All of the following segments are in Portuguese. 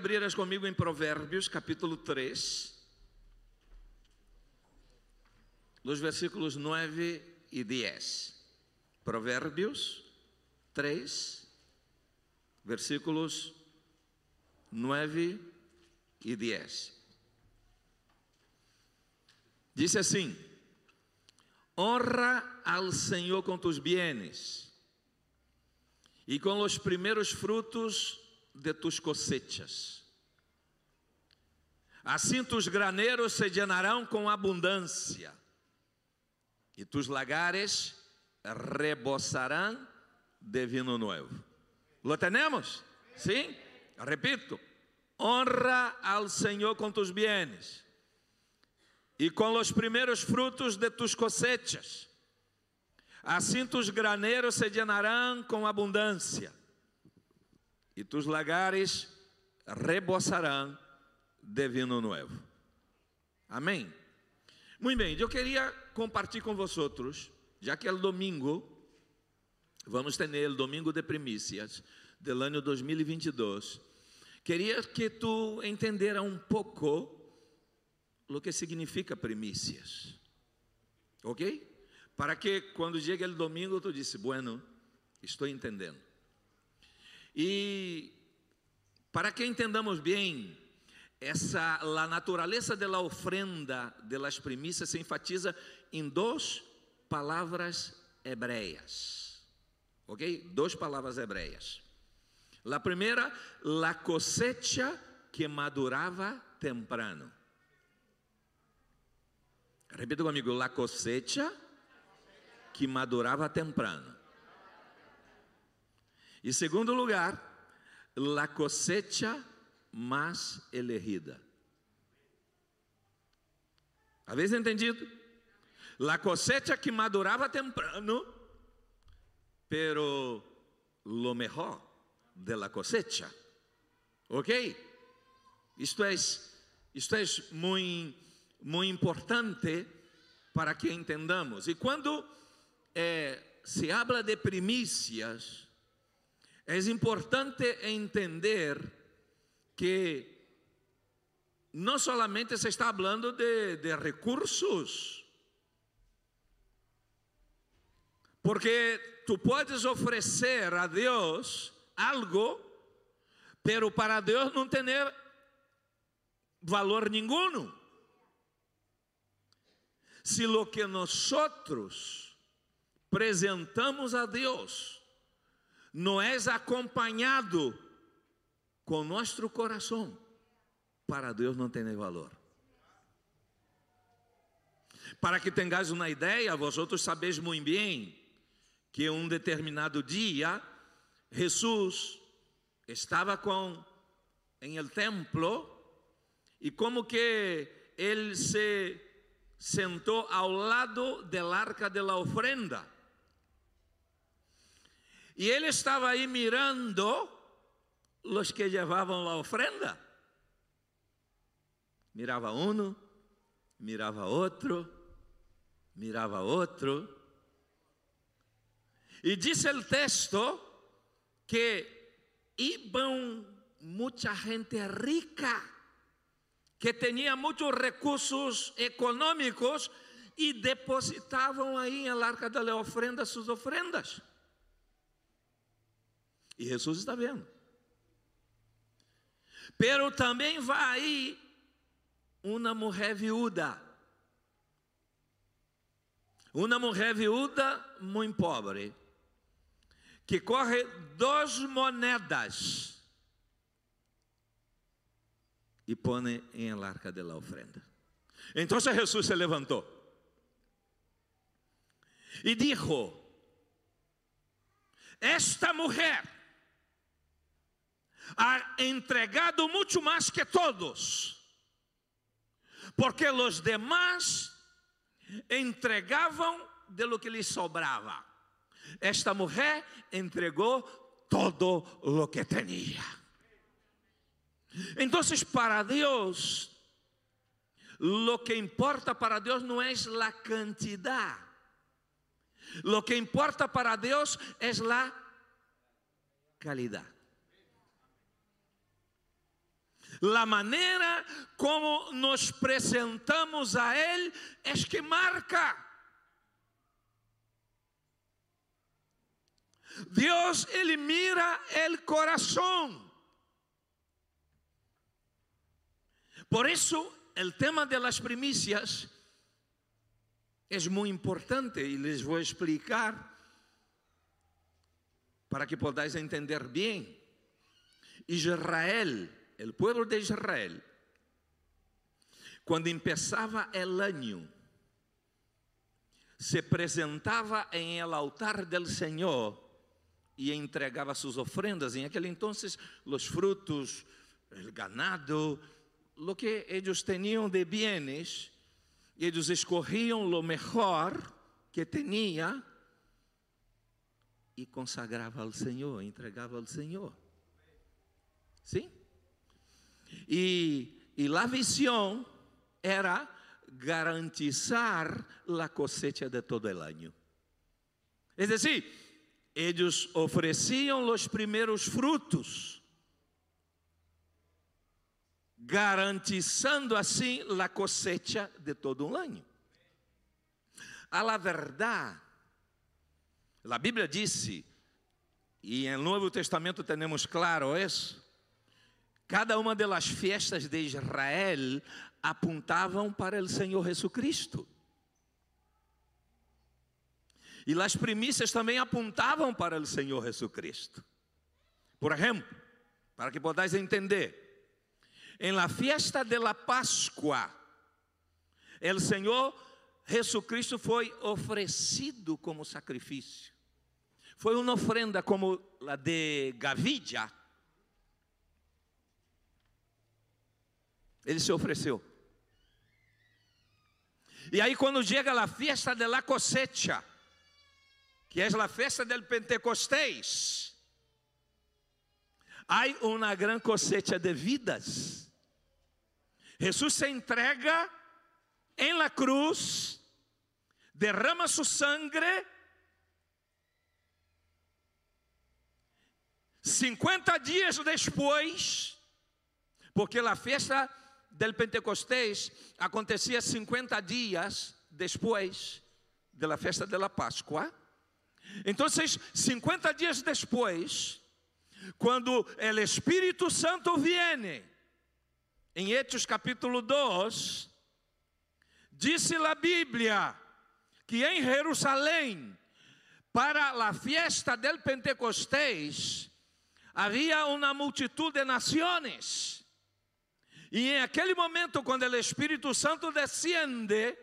que abrieras comigo em Provérbios, capítulo 3, os versículos 9 e 10. Provérbios 3, versículos 9 e 10. Dice assim: Honra al Senhor com tus bienes e com os primeiros frutos de tus cosechas. Assim tus graneiros se llenarão com abundância, e tus lagares rebosarão de vinho novo. Lo tenemos? Sim? Repito. Honra al Senhor com tus bienes e com os primeiros frutos de tus cosechas. Assim tus graneiros se llenarão com abundância, e tus lagares rebosarão de vinho novo. Amém? Muito bem, eu queria compartilhar com vocês, já que é domingo, vamos ter o domingo de primícias do ano 2022. Queria que tu entendera um pouco o que significa primícias. Ok? Para que quando chegue o domingo tu disse, bueno, estou entendendo. E para que entendamos bem, essa a natureza da ofrenda de las se enfatiza em duas palavras hebreias. Ok? Duas palavras hebreias. A primeira, la cosecha que madurava temprano. Repita comigo, la cosecha que madurava temprano. E segundo lugar, la cosecha más elegida. ¿Habéis entendido? La cosecha que madurava temprano, pero lo mejor de la cosecha. ¿Ok? Isto é, isto é muito muito importante para que entendamos. E quando eh, se habla de primícias, é importante entender que não solamente se está falando de, de recursos, porque tu podes oferecer a Deus algo, pero para Deus não ter valor nenhum se lo que nosotros presentamos a Deus não é acompanhado com nosso coração, para Deus não tem valor. Para que tenhais uma ideia, vosotros sabeis muito bem que um determinado dia Jesus estava com em el templo e como que ele se sentou ao lado del arca de la ofrenda. E ele estava aí mirando os que levavam a ofrenda. Mirava um, mirava outro, mirava outro. E diz o texto que iam muita gente rica que tinha muitos recursos econômicos e depositavam aí na arca da ofrenda suas ofrendas. E Jesus está vendo. Pero também vai uma mulher viúda. Uma mulher viúda muito pobre, que corre duas moedas e pone em arca de la ofrenda. Então Jesus se levantou e dijo: Esta mulher ha entregado muito mais que todos, porque os demais entregavam de lo que lhes sobrava. Esta mulher entregou todo o que tinha. Entonces, para Dios, lo que importa para Dios no es la cantidad. Lo que importa para Dios es la calidad. La maneira como nos apresentamos a Ele é que marca. Deus, Ele mira o coração. Por isso, o tema de las primicias é muito importante e les vou explicar para que podáis entender bem. Israel, o povo de Israel, quando começava o ano, se apresentava em el altar del Senhor e entregava suas ofrendas. Em aquele entonces, os frutos, o ganado, lo que eles tinham de bienes, eles escorriam lo melhor que tinha e consagrava ao Senhor, entregava ao Senhor. Sim? E, a visão era garantizar a cosecha de todo o ano. É decir, eles ofereciam os primeiros frutos, garantizando assim a cosecha de todo um ano. A la verdade, a Bíblia disse, e no Novo Testamento temos claro isso, cada uma das festas de Israel apontavam para o Senhor Jesucristo. E as primícias também apontavam para o Senhor Jesucristo. Por exemplo, para que podáis entender, em la fiesta de la Páscoa, o Senhor Jesucristo foi oferecido como sacrifício. Foi uma ofrenda como a de Gavidia. Ele se ofereceu. E aí, quando chega a fiesta de la cosecha, que é a festa del Pentecostés, há uma grande cosecha de vidas. Jesus se entrega em la cruz, derrama su sangre, 50 dias depois, porque a festa del Pentecostés acontecia 50 dias depois da festa da Páscoa. Então, 50 dias depois, quando o Espírito Santo viene, em Hechos capítulo 2, disse a Bíblia que em Jerusalém, para a fiesta del Pentecostés, havia uma multitud de nações. E em aquele momento, quando o Espírito Santo desciende,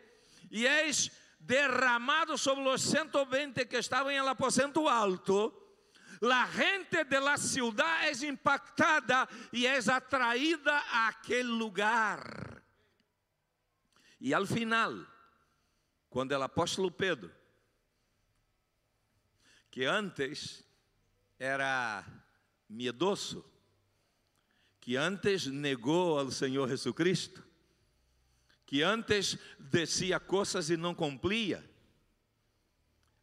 e és derramado sobre os 120 que estavam em aposento alto, la gente de la ciudad es impactada y es atraída a aquel lugar. E al final, quando o apóstolo Pedro, que antes era miedoso, que antes negou ao Senhor Jesucristo, que antes decía coisas e não cumplia.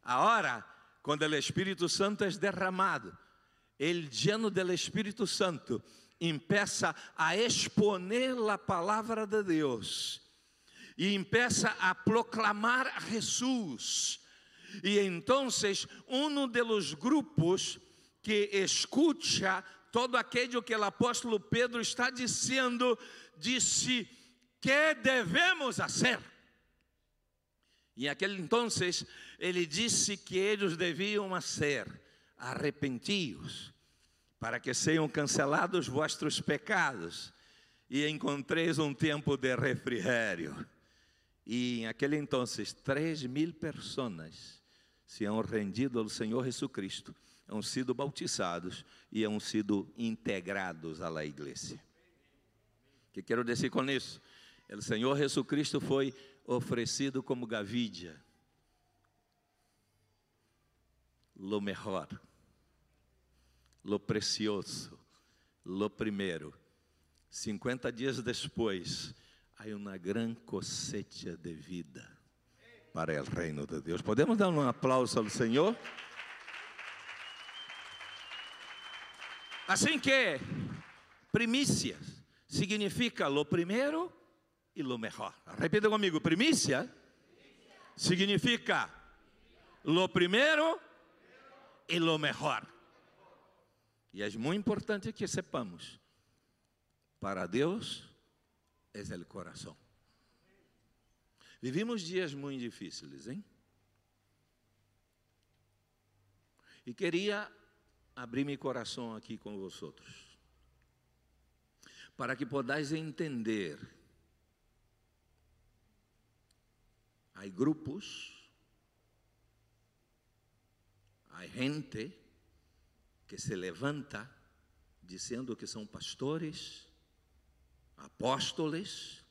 Agora, quando o Espírito Santo é derramado, ele lleno do Espírito Santo empieza a exponer a palavra de Deus e empieza a proclamar a Jesus. E então, um dos grupos que escuta todo aquilo que o apóstolo Pedro está dizendo, disse: que devemos fazer? E aquele entonces ele disse que eles deviam ser arrepentidos, para que sejam cancelados vossos pecados e encontreis um tempo de refrigério. E em aquele entonces, três mil pessoas se han rendido ao Senhor Jesucristo, han sido bautizados e han sido integrados à igreja. O que quero dizer com isso? O Senhor Jesucristo foi oferecido como gavidia, lo melhor, lo precioso, lo primeiro. 50 dias depois, há uma grande cosecha de vida para o reino de Deus. Podemos dar um aplauso ao Senhor? Assim que, primícias, significa lo primeiro e lo mejor. Repita comigo: primícia significa lo primeiro e lo mejor. E é muito importante que sepamos: para Deus é o coração. Vivimos dias muito difíceis, hein? E queria abrir meu coração aqui com vocês, para que possais entender. Há grupos, há gente que se levanta dizendo que são pastores, apóstolos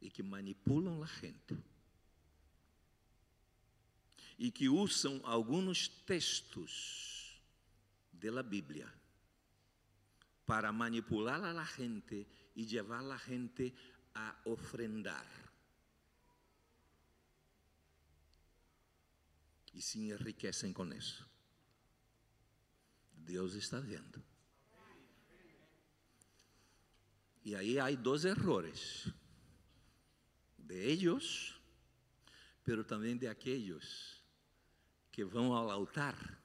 e que manipulam a gente. E que usam alguns textos da Bíblia para manipular a la gente e levar a gente a ofrendar. E se enriquecem com isso. Deus está vendo. E aí há dois errores: de eles, pero também de aqueles que vão ao altar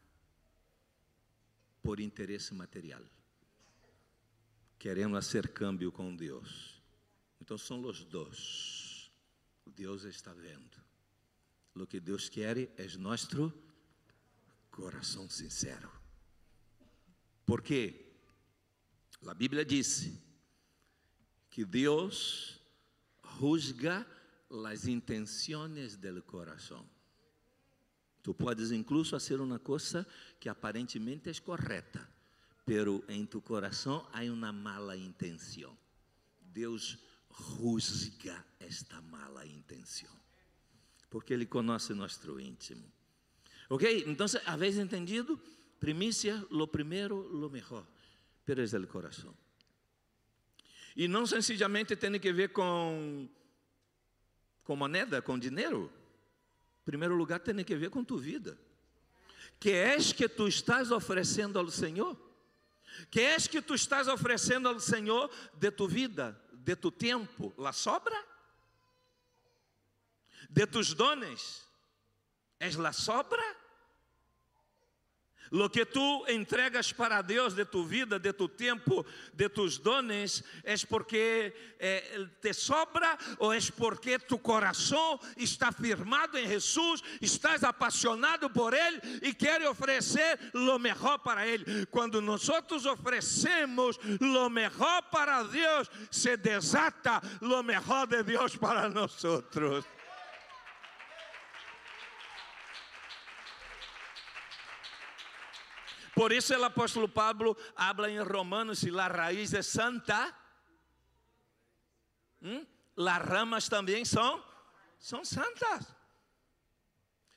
por interesse material, querendo fazer câmbio com Deus. Então são os dois. Deus está vendo. O que Deus quer é nosso coração sincero. Porque a Bíblia disse que Deus juzga as intenções do coração. Tu podes incluso fazer uma coisa que aparentemente é correta, pero em tu coração há uma mala intenção. Deus juzga esta mala intenção, porque Ele conhece nosso íntimo. Ok? Então, vez entendido? Primícia, lo primero, lo mejor, pero es del corazón. E não sencillamente tem que ver com, com moneda, com dinheiro. Primeiro lugar, tem que ver com tu vida. Que és que tu estás oferecendo ao Senhor? Que és que tu estás oferecendo ao Senhor de tu vida, de tu tempo, la sobra? De tus dones, és la sobra? Lo que tu entregas para Deus de tu vida, de tu tempo, de tus dones, é porque eh, te sobra ou é porque tu coração está firmado em Jesus, estás apaixonado por Ele e quer oferecer lo melhor para Ele. Quando nós oferecemos lo melhor para Deus, se desata lo melhor de Deus para nós. Por isso o apóstolo Pablo habla em Romanos se a raiz é santa, hum? las ramas também são, são santas.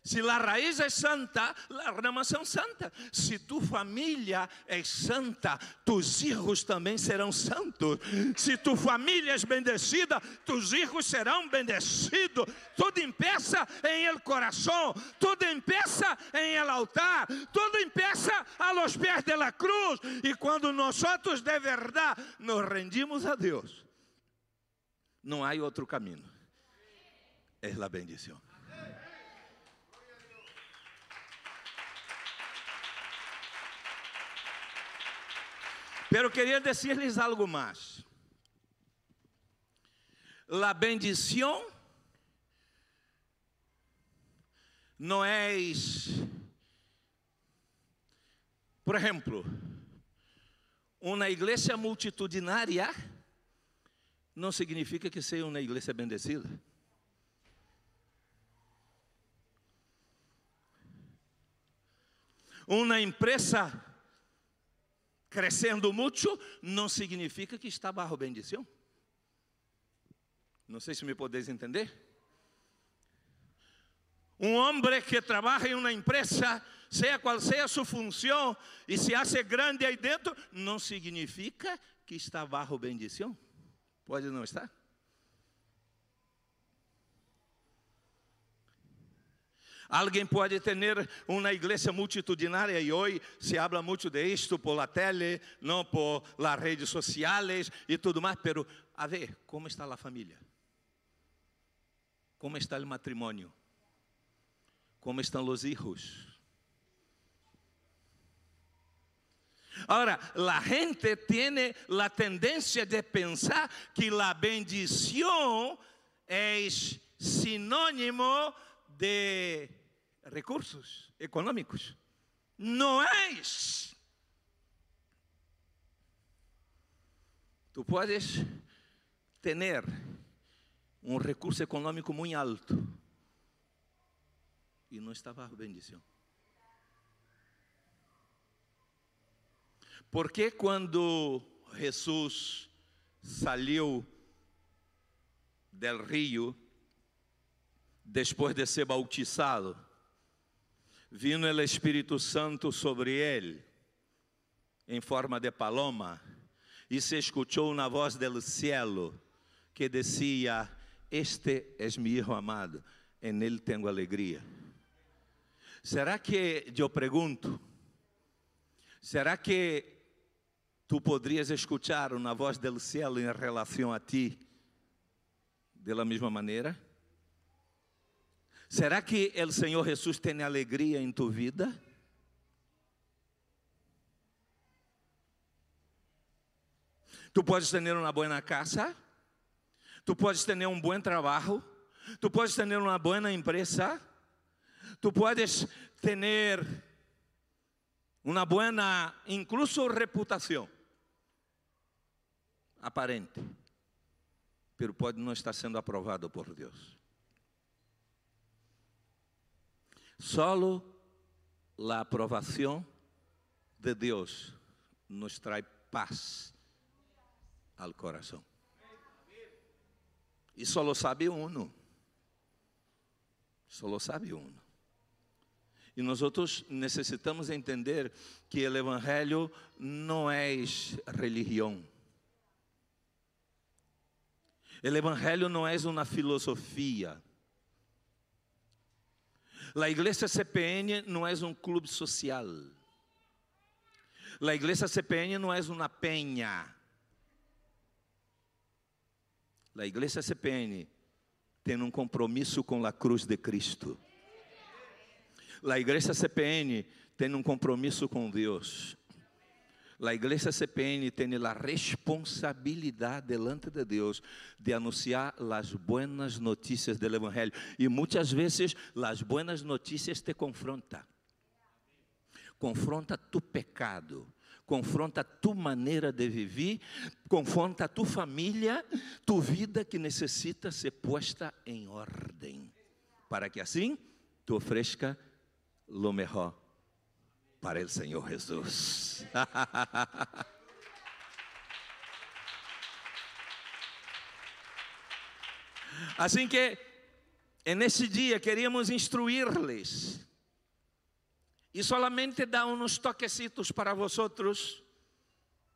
Se a raiz é santa, as ramas são santas. Se tu família é santa, tus hijos também serão santos. Se tu família é bendecida, tus hijos serão bendecidos. Tudo empeça em el coração, tudo empeça em el altar, tudo empeça a los pés de la cruz. E quando nós de verdade nos rendimos a Deus, não há outro caminho. É a bendição. Pero dizer-lhes algo mais. La bendição não é, por exemplo, uma igreja multitudinária não significa que seja uma igreja bendecida. Uma empresa crescendo muito não significa que está bajo bendição. Não sei se me podeis entender. Um homem que trabalha em uma empresa, seja qual seja a sua função, e se hace grande aí dentro, não significa que está bajo bendição. Pode não estar? Alguém pode ter uma igreja multitudinária e hoje se habla muito de isto por la tele, não por las redes sociais e tudo mais, pero a ver, como está a família? Como está o matrimônio? Como estão os hijos? Ahora, la gente tiene la tendencia de pensar que la bendición es sinónimo de recursos econômicos. Não é. Tu podes ter um recurso econômico muito alto e não está bajo bendição. Porque quando Jesus saiu del rio, depois de ser bautizado, vino o Espírito Santo sobre ele, em forma de paloma, e se escutou na voz do cielo que dizia: Este é meu Hijo amado, en ele tenho alegria. Será que, eu pergunto, será que tu poderias escutar uma voz do cielo em relação a ti, de la mesma maneira? Será que o Senhor Jesus tem alegria em tu vida? Tu podes ter uma boa casa, tu podes ter um bom trabalho, tu podes ter uma boa empresa, tu podes ter uma boa, incluso reputação aparente, pero pode não estar sendo aprovado por Deus. Solo la aprovação de Deus nos traz paz ao coração. E só lo sabe uno. Só lo sabe uno. E nós outros necessitamos entender que o evangelho não é religião. O evangelho não é uma filosofia. La igreja CPN não é um clube social. La igreja CPN não é uma penha. La igreja CPN tem um compromisso com a cruz de Cristo. La igreja CPN tem um compromisso com Deus. A igreja CPN tem a responsabilidade delante de Deus de anunciar as buenas notícias do Evangelho. E muitas vezes as buenas notícias te confrontam. Confronta tu pecado, confronta tu maneira de viver, confronta tu família, tu vida que necessita ser posta em ordem, para que assim tu ofereça lo melhor para o Senhor Jesus. assim que, nesse dia, queríamos instruir-lhes e solamente dar uns toquecitos para vosotros.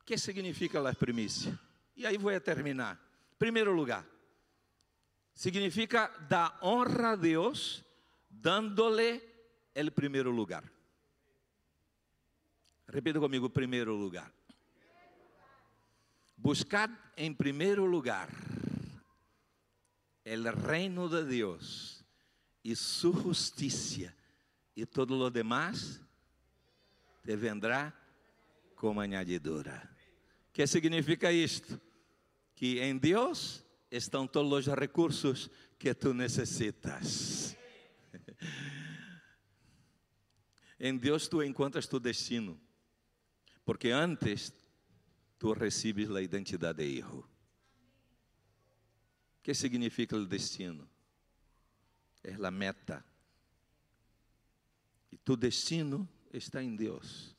que significa a primícia? E aí vou terminar. Primeiro lugar, significa dar honra a Deus, dando-lhe o primeiro lugar. Repita comigo: primeiro lugar. Buscar em primeiro lugar o reino de Deus e sua justiça, e todo lo demás te vendrá como añadidura. que significa isto? Que em Deus estão todos os recursos que tu necessitas. em Deus tu encontras tu destino. Porque antes tu recebes a identidade de hijo. O que significa o destino? É a meta. E tu destino está em Deus.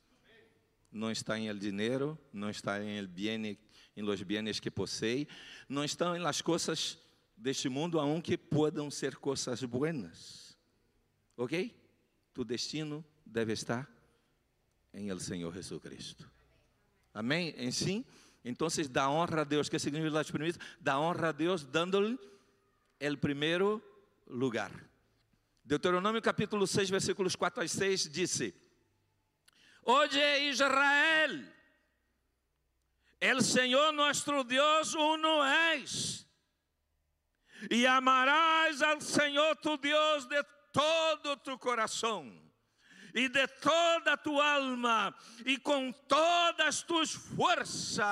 Não está em el dinheiro, não está em el bien, em los bienes que possei, não estão em las coisas deste mundo aunque podem ser coisas buenas. ¿Ok? Tu destino deve estar em el Senhor Jesucristo. Amém? Em sim? Então, dá honra a Deus. que significa las primícias? Dá honra a Deus dando-lhe o primeiro lugar. Deuteronômio capítulo 6, versículos 4 a 6 disse: Oye Israel, el Senhor nosso Deus uno és, e amarás al Senhor tu Deus de todo tu coração e de toda tu alma e com todas tuas forças.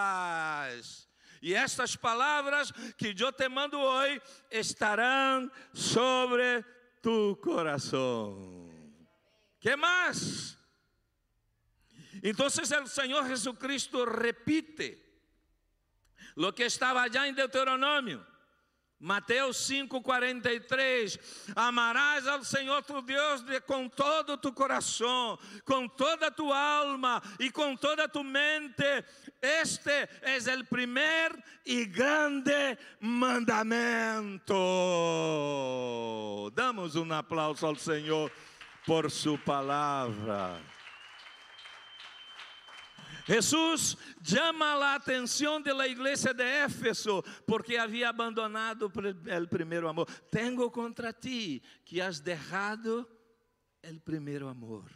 E estas palavras que eu te mando hoje estarão sobre tu coração. Que mais? Então, o Senhor Jesucristo repite lo que estava já em Deuteronômio. Mateus 5,43: Amarás ao Senhor tu Deus de, com todo o teu coração, com toda a tua alma e com toda a tua mente. Este é o primeiro e grande mandamento. Damos um aplauso ao Senhor por sua palavra. Jesús llama la atención de la de Éfeso porque había abandonado el primer amor. Tengo contra ti que has dejado el primer amor.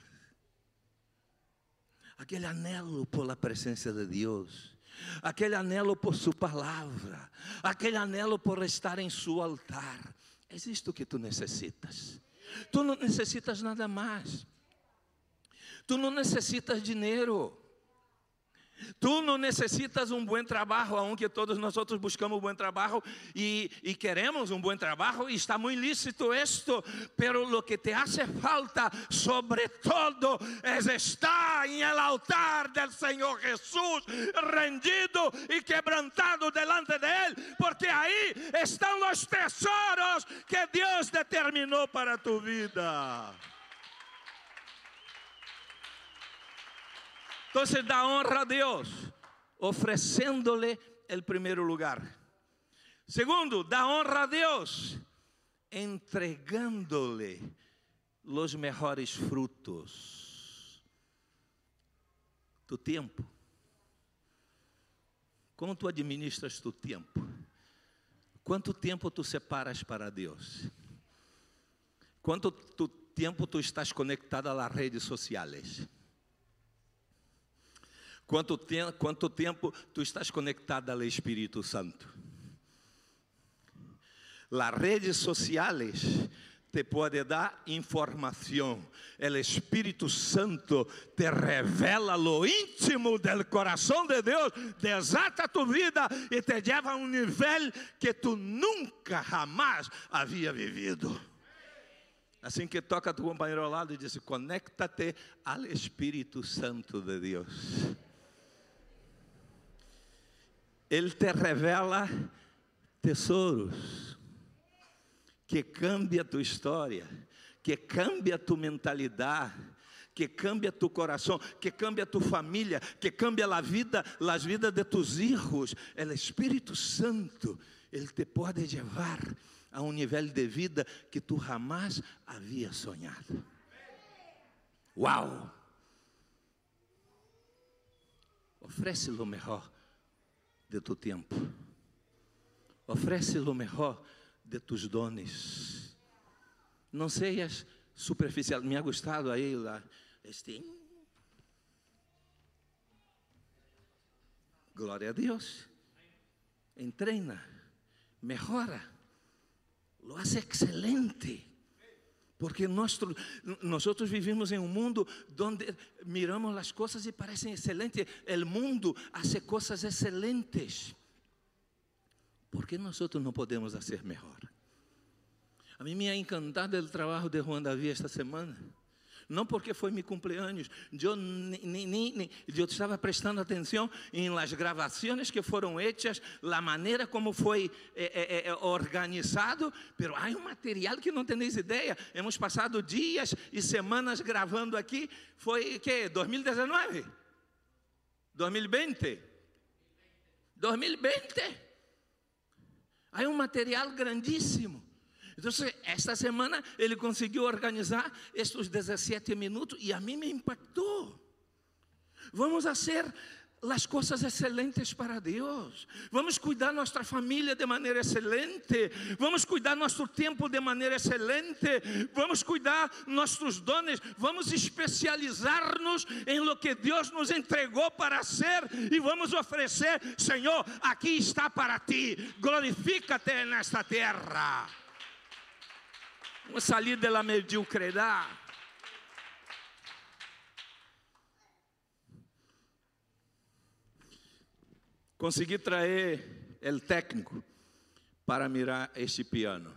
Aquele anelo por la presença de Deus, aquele anelo por Sua palavra, aquele anelo por estar em Seu altar. É isto que tu necessitas. Tu não necessitas nada mais. Tu não necessitas dinheiro. Tu não necessitas um bom trabalho, aunque todos nós outros buscamos um bom trabalho e, queremos um bom trabalho, está muito lícito isto, pero lo que te hace falta, sobre todo, é estar em el altar del Senhor Jesus, rendido e quebrantado delante de Él, porque aí estão os tesouros que Deus determinou para tu vida. Entonces da honra a Dios, ofreciéndole el primer lugar. Segundo, da honra a Dios, entregándole los mejores frutos. Tu tempo. Como tu administras tu tempo? Quanto tempo tu separas para Deus? Quanto tu tempo tu estás conectado às redes sociais? Quanto, te, quanto tempo tu estás conectado ao Espírito Santo? Las redes sociais te pode dar informação. O Espírito Santo te revela lo íntimo del coração de Deus, desata tu vida e te leva a um nível que tu nunca jamais havia vivido. Assim que toca tu companheiro ao lado e diz: Conecta-te ao Espírito Santo de Deus. Ele te revela tesouros que cambia a tua história, que cambia a tua mentalidade, que cambia tu coração, que cambia tu família, que cambia a vida, as vidas de tus hijos. O Espírito Santo, ele te pode levar a um nível de vida que tu jamais havia sonhado. Uau! Oferece o melhor de tu tempo. Oferece o melhor de tus dones. Não seias superficial. Me ha gostado aí lá. Este. Glória a Deus. Entrena, melhora, lo hace excelente. Porque nós, nós vivimos em um mundo onde miramos as coisas e parecem excelentes. O mundo faz coisas excelentes. ¿Por que nós não podemos fazer melhor? A mim me ha encantado o trabalho de Juan Davi esta semana. Não porque foi meu cumpleaños, eu, eu estava prestando atenção em las gravações que foram hechas, a maneira como foi eh, eh, organizado, pero há um material que não tenéis ideia. Hemos passado dias e semanas gravando aqui. Foi que 2019, 2020, 2020. Há um material grandíssimo. Então, esta semana ele conseguiu organizar estes 17 minutos e a mim me impactou. Vamos fazer las cosas excelentes para Deus. Vamos cuidar nossa família de maneira excelente. Vamos cuidar nosso tempo de maneira excelente. Vamos cuidar nossos dones. Vamos especializar-nos em lo que Deus nos entregou para ser e vamos oferecer, Senhor, aqui está para ti. Glorifica-te nesta terra. Vamos sair da mediocridade. consegui trazer o técnico para mirar este piano.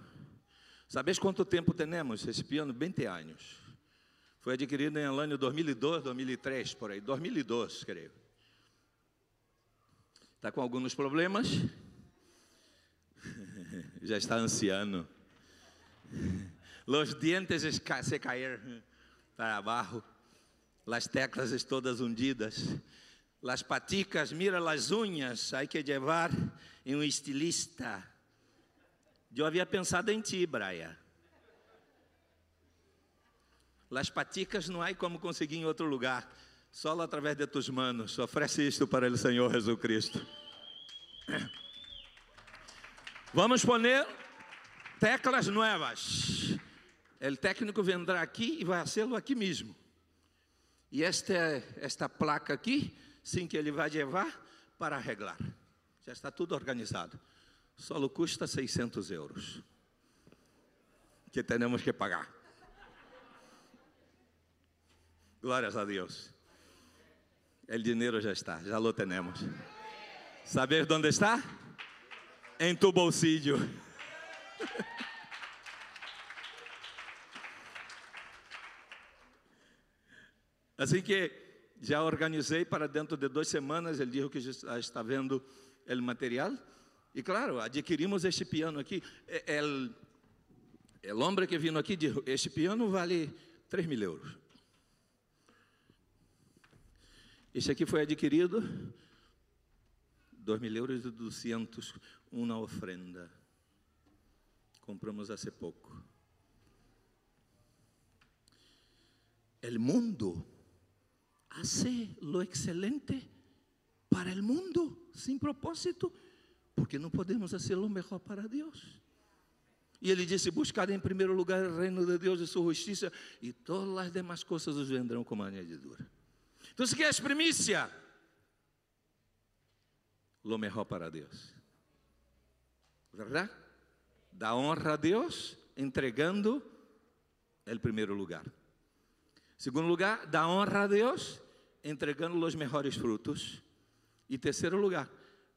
Sabes quanto tempo temos esse piano? 20 anos. Foi adquirido em ano 2002, 2003, por aí. 2002, creio. Está com alguns problemas? Já está anciano. Os dentes se caíram para abaixo. As teclas todas hundidas las paticas, mira las uñas, hay que llevar em um estilista. Eu havia pensado em ti, Braia. Las paticas não há como conseguir em outro lugar, só através de tus manos. Oferece isto para o Senhor Jesus Cristo. Vamos poner teclas novas. O técnico vendrá aqui e vai fazê-lo aqui mesmo. E esta, esta placa aqui sim que ele vai levar para arreglar. Já está tudo organizado. Só custa 600 euros. Que temos que pagar. Glórias a Deus. O dinheiro já está, já lo temos. Saber onde está? Em tu bolsillo. Assim que já organizei para dentro de duas semanas. Ele disse que já está vendo o material. E claro, adquirimos este piano aqui. O homem que vino aqui disse: Este piano vale 3 mil euros. Este aqui foi adquirido 2 mil euros e 200, uma ofrenda. Compramos há pouco. El mundo hace lo excelente para el mundo sin propósito, porque não podemos fazer o melhor para Deus. E ele disse: Buscar em primeiro lugar o reino de Deus e sua justiça, e todas as demais coisas os vendrão como añadidura. Então, se queres primícia, lo melhor para Deus, verdade? Da honra a Deus, entregando o primeiro lugar. Segundo lugar, da honra a Deus, entregando os melhores frutos. E terceiro lugar,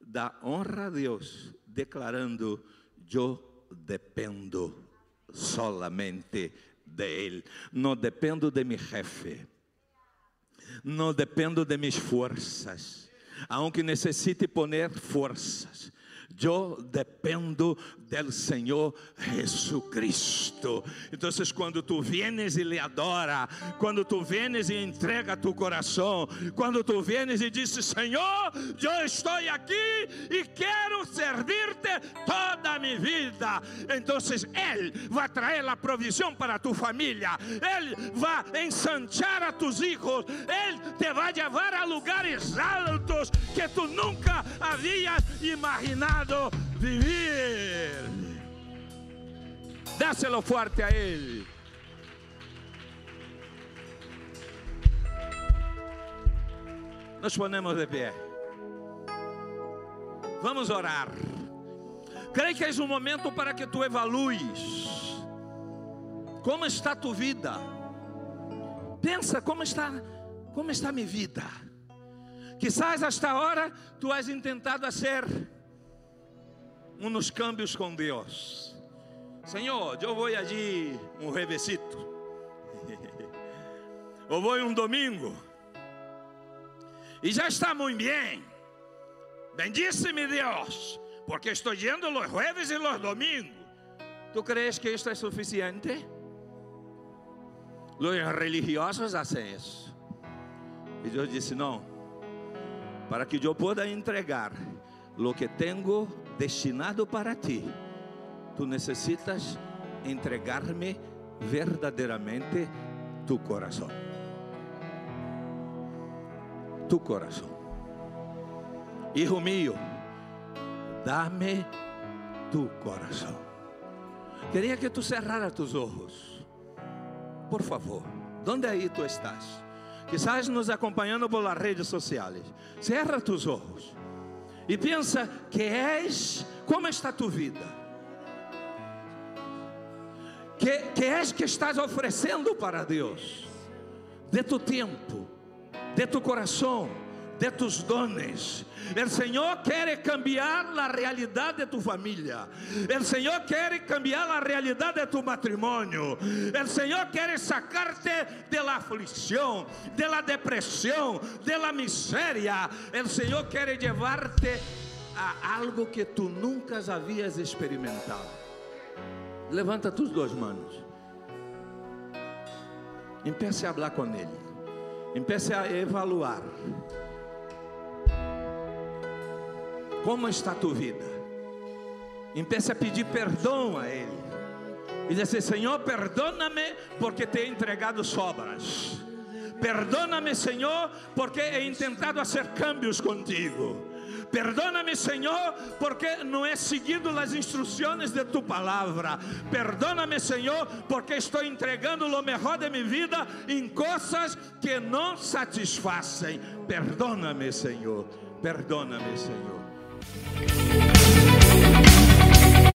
da honra a Deus, declarando: Eu dependo solamente de Ele. Não dependo de meu jefe. Não dependo de minhas forças. Aunque necessite poner forças eu dependo do Senhor Jesucristo. Então, quando tu vienes e lhe adora, quando tu vienes e entrega tu coração, quando tu vienes e dizes: Senhor, eu estou aqui e quero servir-te toda a minha vida. Então, Ele vai trazer a provisão para tu família, Ele vai ensanchar a tus hijos, Ele te vai levar a lugares altos que tu nunca havias imaginado vivir. Dáselo fuerte a Él. Nos ponemos de pé. Vamos orar. Creio que é um momento para que tu evalues como está tu vida. Pensa como está, como está minha vida. Quizás esta hora tu has intentado ser uns câmbios com Deus. Senhor, eu vou allí um revesito. ou vou um domingo. E já está muito bem. Bendice-me Deus, porque estou yendo los jueves e los domingos. ¿Tu crees que isto é suficiente? Os religiosos hacen isso. E Deus disse: Não, para que eu possa entregar lo que tenho destinado para ti, tu necessitas entregar-me verdadeiramente tu coração. Tu coração. Hijo mío, dame tu coração. Queria que tu cerraras tus ojos. Por favor, onde aí tu estás? Quizás nos acompanhando por las redes sociais. Cerra tus ojos e pensa que és, como está tu vida? Que, que és que estás oferecendo para Deus? De tu tempo, de tu coração, de tus dones. El Senhor quer cambiar a realidade de tu família. El Senhor quer cambiar a realidade de tu matrimônio. El Senhor quer sacarte de la aflição, de la depressão, de la miséria. El Senhor quer llevarte a algo que tu nunca havias experimentado. Levanta tus duas manos. Empiece a falar com Ele. Empiece a evaluar. Como está a tua vida? Empiece a pedir perdão a Ele. E dizer: Senhor, perdona-me porque te he entregado sobras. Perdona-me, Senhor, porque he intentado fazer cambios contigo. Perdóname, Senhor, porque não he seguido as instruções de tu palavra. Perdóname, Senhor, porque estou entregando o melhor de minha vida em coisas que não satisfazem. Perdóname, Senhor. Perdóname, Senhor. Bye.